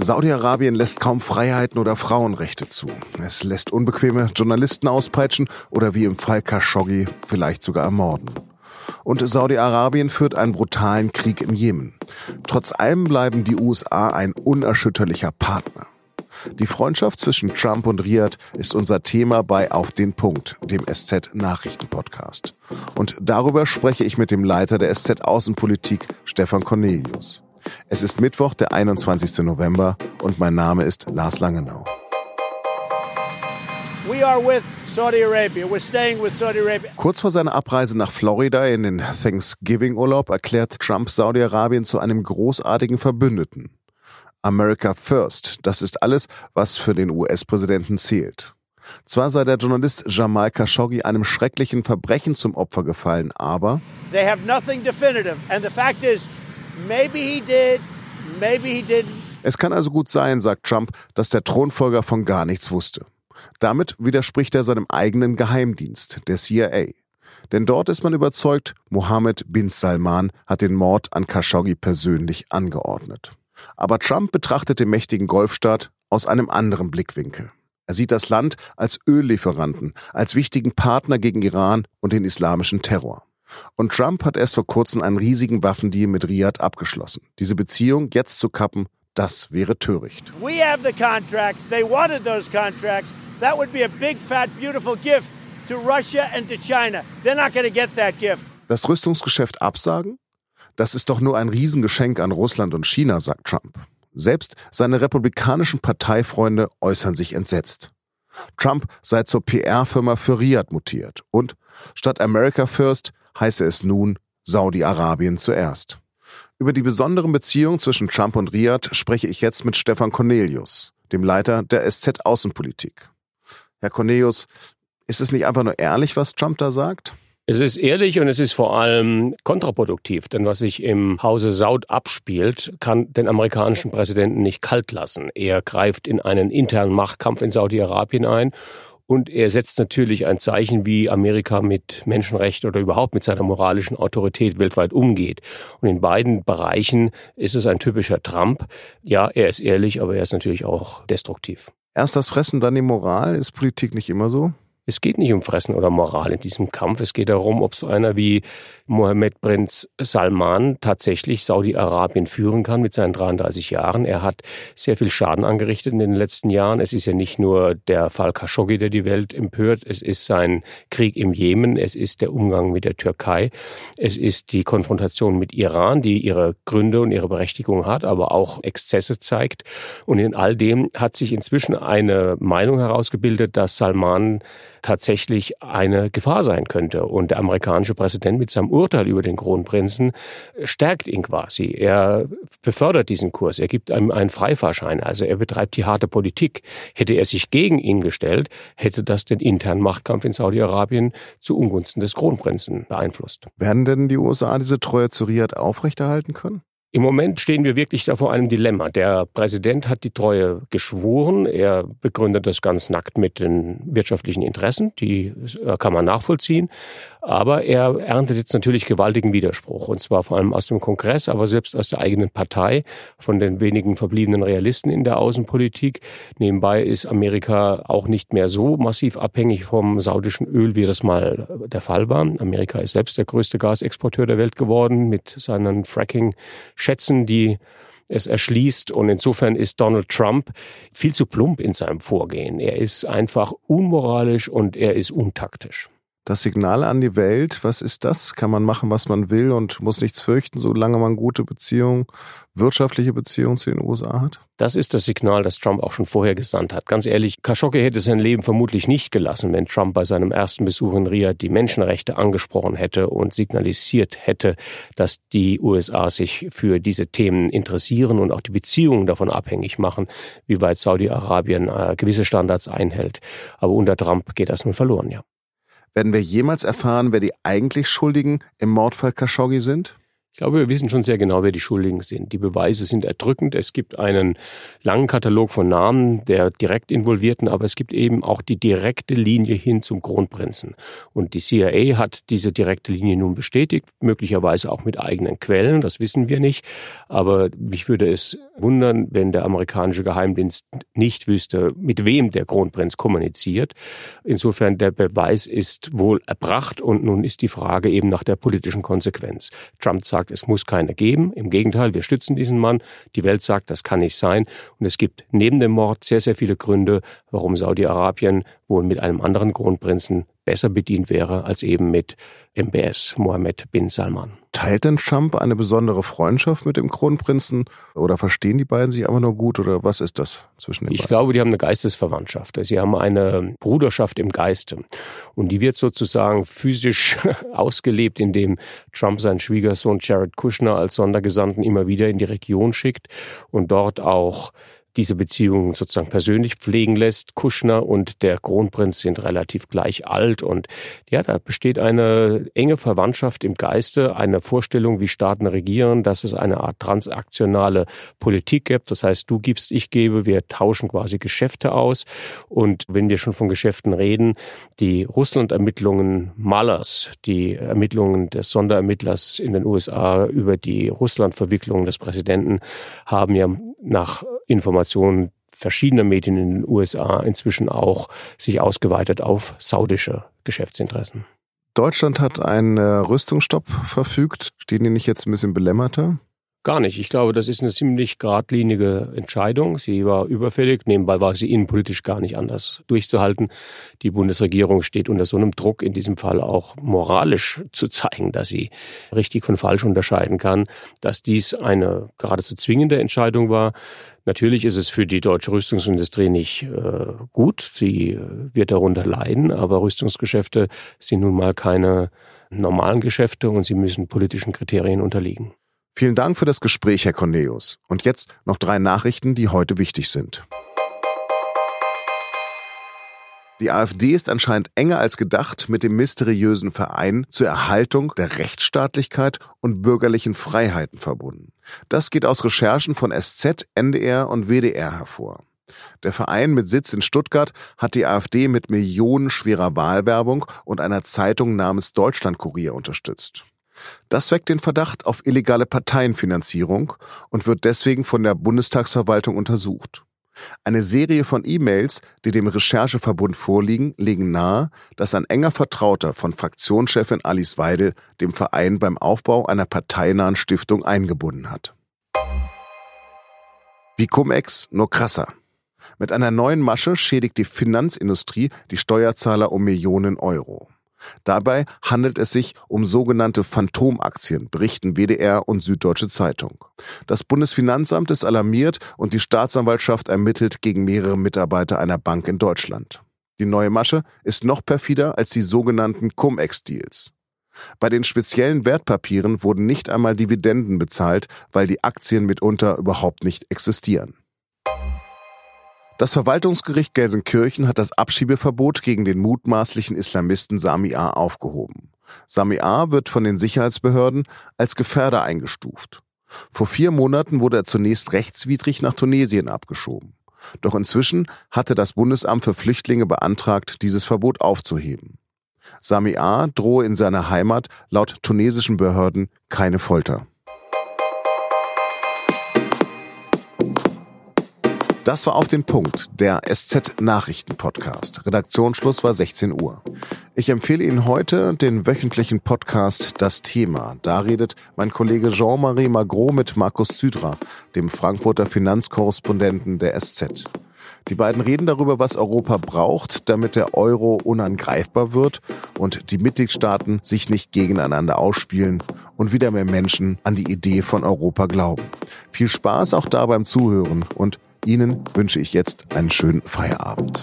Saudi-Arabien lässt kaum Freiheiten oder Frauenrechte zu. Es lässt unbequeme Journalisten auspeitschen oder wie im Fall Khashoggi vielleicht sogar ermorden. Und Saudi-Arabien führt einen brutalen Krieg im Jemen. Trotz allem bleiben die USA ein unerschütterlicher Partner. Die Freundschaft zwischen Trump und Riyadh ist unser Thema bei Auf den Punkt, dem SZ Nachrichtenpodcast. Und darüber spreche ich mit dem Leiter der SZ Außenpolitik, Stefan Cornelius. Es ist Mittwoch, der 21. November und mein Name ist Lars Langenau. We are with Saudi Arabia. We're staying with Saudi Arabia. Kurz vor seiner Abreise nach Florida in den Thanksgiving-Urlaub erklärt Trump Saudi-Arabien zu einem großartigen Verbündeten. America First, das ist alles, was für den US-Präsidenten zählt. Zwar sei der Journalist Jamal Khashoggi einem schrecklichen Verbrechen zum Opfer gefallen, aber They have nothing definitive. And the fact is, es kann also gut sein, sagt Trump, dass der Thronfolger von gar nichts wusste. Damit widerspricht er seinem eigenen Geheimdienst, der CIA. Denn dort ist man überzeugt, Mohammed bin Salman hat den Mord an Khashoggi persönlich angeordnet. Aber Trump betrachtet den mächtigen Golfstaat aus einem anderen Blickwinkel. Er sieht das Land als Öllieferanten, als wichtigen Partner gegen Iran und den islamischen Terror. Und Trump hat erst vor kurzem einen riesigen Waffendeal mit Riyadh abgeschlossen. Diese Beziehung jetzt zu kappen, das wäre töricht. We have the contracts. They wanted those contracts. That would be a big, fat, beautiful gift to Russia and to China. They're not going to get that gift. Das Rüstungsgeschäft absagen? Das ist doch nur ein Riesengeschenk an Russland und China, sagt Trump. Selbst seine republikanischen Parteifreunde äußern sich entsetzt. Trump sei zur PR-Firma für Riyadh mutiert und statt America First heiße es nun Saudi-Arabien zuerst. Über die besonderen Beziehungen zwischen Trump und Riyadh spreche ich jetzt mit Stefan Cornelius, dem Leiter der SZ Außenpolitik. Herr Cornelius, ist es nicht einfach nur ehrlich, was Trump da sagt? Es ist ehrlich und es ist vor allem kontraproduktiv, denn was sich im Hause Saud abspielt, kann den amerikanischen Präsidenten nicht kalt lassen. Er greift in einen internen Machtkampf in Saudi-Arabien ein und er setzt natürlich ein Zeichen, wie Amerika mit Menschenrechten oder überhaupt mit seiner moralischen Autorität weltweit umgeht. Und in beiden Bereichen ist es ein typischer Trump. Ja, er ist ehrlich, aber er ist natürlich auch destruktiv. Erst das Fressen, dann die Moral. Ist Politik nicht immer so? Es geht nicht um Fressen oder Moral in diesem Kampf. Es geht darum, ob so einer wie Mohammed Prinz Salman tatsächlich Saudi-Arabien führen kann mit seinen 33 Jahren. Er hat sehr viel Schaden angerichtet in den letzten Jahren. Es ist ja nicht nur der Fall Khashoggi, der die Welt empört. Es ist sein Krieg im Jemen. Es ist der Umgang mit der Türkei. Es ist die Konfrontation mit Iran, die ihre Gründe und ihre Berechtigung hat, aber auch Exzesse zeigt. Und in all dem hat sich inzwischen eine Meinung herausgebildet, dass Salman tatsächlich eine Gefahr sein könnte. Und der amerikanische Präsident mit seinem Urteil über den Kronprinzen stärkt ihn quasi. Er befördert diesen Kurs. Er gibt einem einen Freifahrschein. Also er betreibt die harte Politik. Hätte er sich gegen ihn gestellt, hätte das den internen Machtkampf in Saudi-Arabien zu Ungunsten des Kronprinzen beeinflusst. Werden denn die USA diese Treue zu Riyadh aufrechterhalten können? Im Moment stehen wir wirklich da vor einem Dilemma. Der Präsident hat die Treue geschworen. Er begründet das ganz nackt mit den wirtschaftlichen Interessen. Die kann man nachvollziehen. Aber er erntet jetzt natürlich gewaltigen Widerspruch. Und zwar vor allem aus dem Kongress, aber selbst aus der eigenen Partei, von den wenigen verbliebenen Realisten in der Außenpolitik. Nebenbei ist Amerika auch nicht mehr so massiv abhängig vom saudischen Öl, wie das mal der Fall war. Amerika ist selbst der größte Gasexporteur der Welt geworden mit seinen Fracking Schätzen, die es erschließt. Und insofern ist Donald Trump viel zu plump in seinem Vorgehen. Er ist einfach unmoralisch und er ist untaktisch. Das Signal an die Welt, was ist das? Kann man machen, was man will und muss nichts fürchten, solange man gute Beziehungen, wirtschaftliche Beziehungen zu den USA hat? Das ist das Signal, das Trump auch schon vorher gesandt hat. Ganz ehrlich, Khashoggi hätte sein Leben vermutlich nicht gelassen, wenn Trump bei seinem ersten Besuch in Riyadh die Menschenrechte angesprochen hätte und signalisiert hätte, dass die USA sich für diese Themen interessieren und auch die Beziehungen davon abhängig machen, wie weit Saudi-Arabien äh, gewisse Standards einhält. Aber unter Trump geht das nun verloren, ja. Werden wir jemals erfahren, wer die eigentlich Schuldigen im Mordfall Khashoggi sind? Ich glaube, wir wissen schon sehr genau, wer die Schuldigen sind. Die Beweise sind erdrückend. Es gibt einen langen Katalog von Namen der direkt Involvierten, aber es gibt eben auch die direkte Linie hin zum Kronprinzen. Und die CIA hat diese direkte Linie nun bestätigt, möglicherweise auch mit eigenen Quellen, das wissen wir nicht. Aber mich würde es wundern, wenn der amerikanische Geheimdienst nicht wüsste, mit wem der Kronprinz kommuniziert. Insofern der Beweis ist wohl erbracht und nun ist die Frage eben nach der politischen Konsequenz. Trump sagt, es muss keine geben. Im Gegenteil, wir stützen diesen Mann. Die Welt sagt, das kann nicht sein. Und es gibt neben dem Mord sehr, sehr viele Gründe, warum Saudi-Arabien wohl mit einem anderen Kronprinzen besser bedient wäre als eben mit MBS, Mohammed bin Salman. Teilt denn Trump eine besondere Freundschaft mit dem Kronprinzen oder verstehen die beiden sich einfach nur gut oder was ist das zwischen den ich beiden? Ich glaube, die haben eine Geistesverwandtschaft. Sie haben eine Bruderschaft im Geiste und die wird sozusagen physisch ausgelebt, indem Trump seinen Schwiegersohn Jared Kushner als Sondergesandten immer wieder in die Region schickt und dort auch diese Beziehung sozusagen persönlich pflegen lässt. Kuschner und der Kronprinz sind relativ gleich alt und ja, da besteht eine enge Verwandtschaft im Geiste, eine Vorstellung, wie Staaten regieren, dass es eine Art transaktionale Politik gibt. Das heißt, du gibst, ich gebe, wir tauschen quasi Geschäfte aus. Und wenn wir schon von Geschäften reden, die Russland-Ermittlungen Malers, die Ermittlungen des Sonderermittlers in den USA über die Russland-Verwicklungen des Präsidenten haben ja nach Informationen verschiedener Medien in den USA inzwischen auch sich ausgeweitet auf saudische Geschäftsinteressen. Deutschland hat einen Rüstungsstopp verfügt. Die nicht jetzt ein bisschen belämmerter? Gar nicht. Ich glaube, das ist eine ziemlich geradlinige Entscheidung. Sie war überfällig. Nebenbei war sie innenpolitisch gar nicht anders durchzuhalten. Die Bundesregierung steht unter so einem Druck, in diesem Fall auch moralisch zu zeigen, dass sie richtig von falsch unterscheiden kann, dass dies eine geradezu zwingende Entscheidung war. Natürlich ist es für die deutsche Rüstungsindustrie nicht äh, gut. Sie äh, wird darunter leiden, aber Rüstungsgeschäfte sind nun mal keine normalen Geschäfte und sie müssen politischen Kriterien unterliegen. Vielen Dank für das Gespräch, Herr Cornelius. Und jetzt noch drei Nachrichten, die heute wichtig sind. Die AfD ist anscheinend enger als gedacht mit dem mysteriösen Verein zur Erhaltung der Rechtsstaatlichkeit und bürgerlichen Freiheiten verbunden. Das geht aus Recherchen von SZ, NDR und WDR hervor. Der Verein mit Sitz in Stuttgart hat die AfD mit millionenschwerer Wahlwerbung und einer Zeitung namens Deutschlandkurier unterstützt. Das weckt den Verdacht auf illegale Parteienfinanzierung und wird deswegen von der Bundestagsverwaltung untersucht. Eine Serie von E-Mails, die dem Rechercheverbund vorliegen, legen nahe, dass ein enger Vertrauter von Fraktionschefin Alice Weidel dem Verein beim Aufbau einer parteinahen Stiftung eingebunden hat. Wie Cum-Ex, nur krasser. Mit einer neuen Masche schädigt die Finanzindustrie die Steuerzahler um Millionen Euro. Dabei handelt es sich um sogenannte Phantomaktien, berichten WDR und Süddeutsche Zeitung. Das Bundesfinanzamt ist alarmiert und die Staatsanwaltschaft ermittelt gegen mehrere Mitarbeiter einer Bank in Deutschland. Die neue Masche ist noch perfider als die sogenannten Cum-Ex-Deals. Bei den speziellen Wertpapieren wurden nicht einmal Dividenden bezahlt, weil die Aktien mitunter überhaupt nicht existieren. Das Verwaltungsgericht Gelsenkirchen hat das Abschiebeverbot gegen den mutmaßlichen Islamisten Sami A. aufgehoben. Sami A. wird von den Sicherheitsbehörden als Gefährder eingestuft. Vor vier Monaten wurde er zunächst rechtswidrig nach Tunesien abgeschoben. Doch inzwischen hatte das Bundesamt für Flüchtlinge beantragt, dieses Verbot aufzuheben. Sami A. drohe in seiner Heimat laut tunesischen Behörden keine Folter. Das war auf den Punkt, der SZ Nachrichten Podcast. Redaktionsschluss war 16 Uhr. Ich empfehle Ihnen heute den wöchentlichen Podcast Das Thema. Da redet mein Kollege Jean-Marie Magro mit Markus Zydra, dem Frankfurter Finanzkorrespondenten der SZ. Die beiden reden darüber, was Europa braucht, damit der Euro unangreifbar wird und die Mitgliedstaaten sich nicht gegeneinander ausspielen und wieder mehr Menschen an die Idee von Europa glauben. Viel Spaß auch da beim Zuhören und Ihnen wünsche ich jetzt einen schönen Feierabend.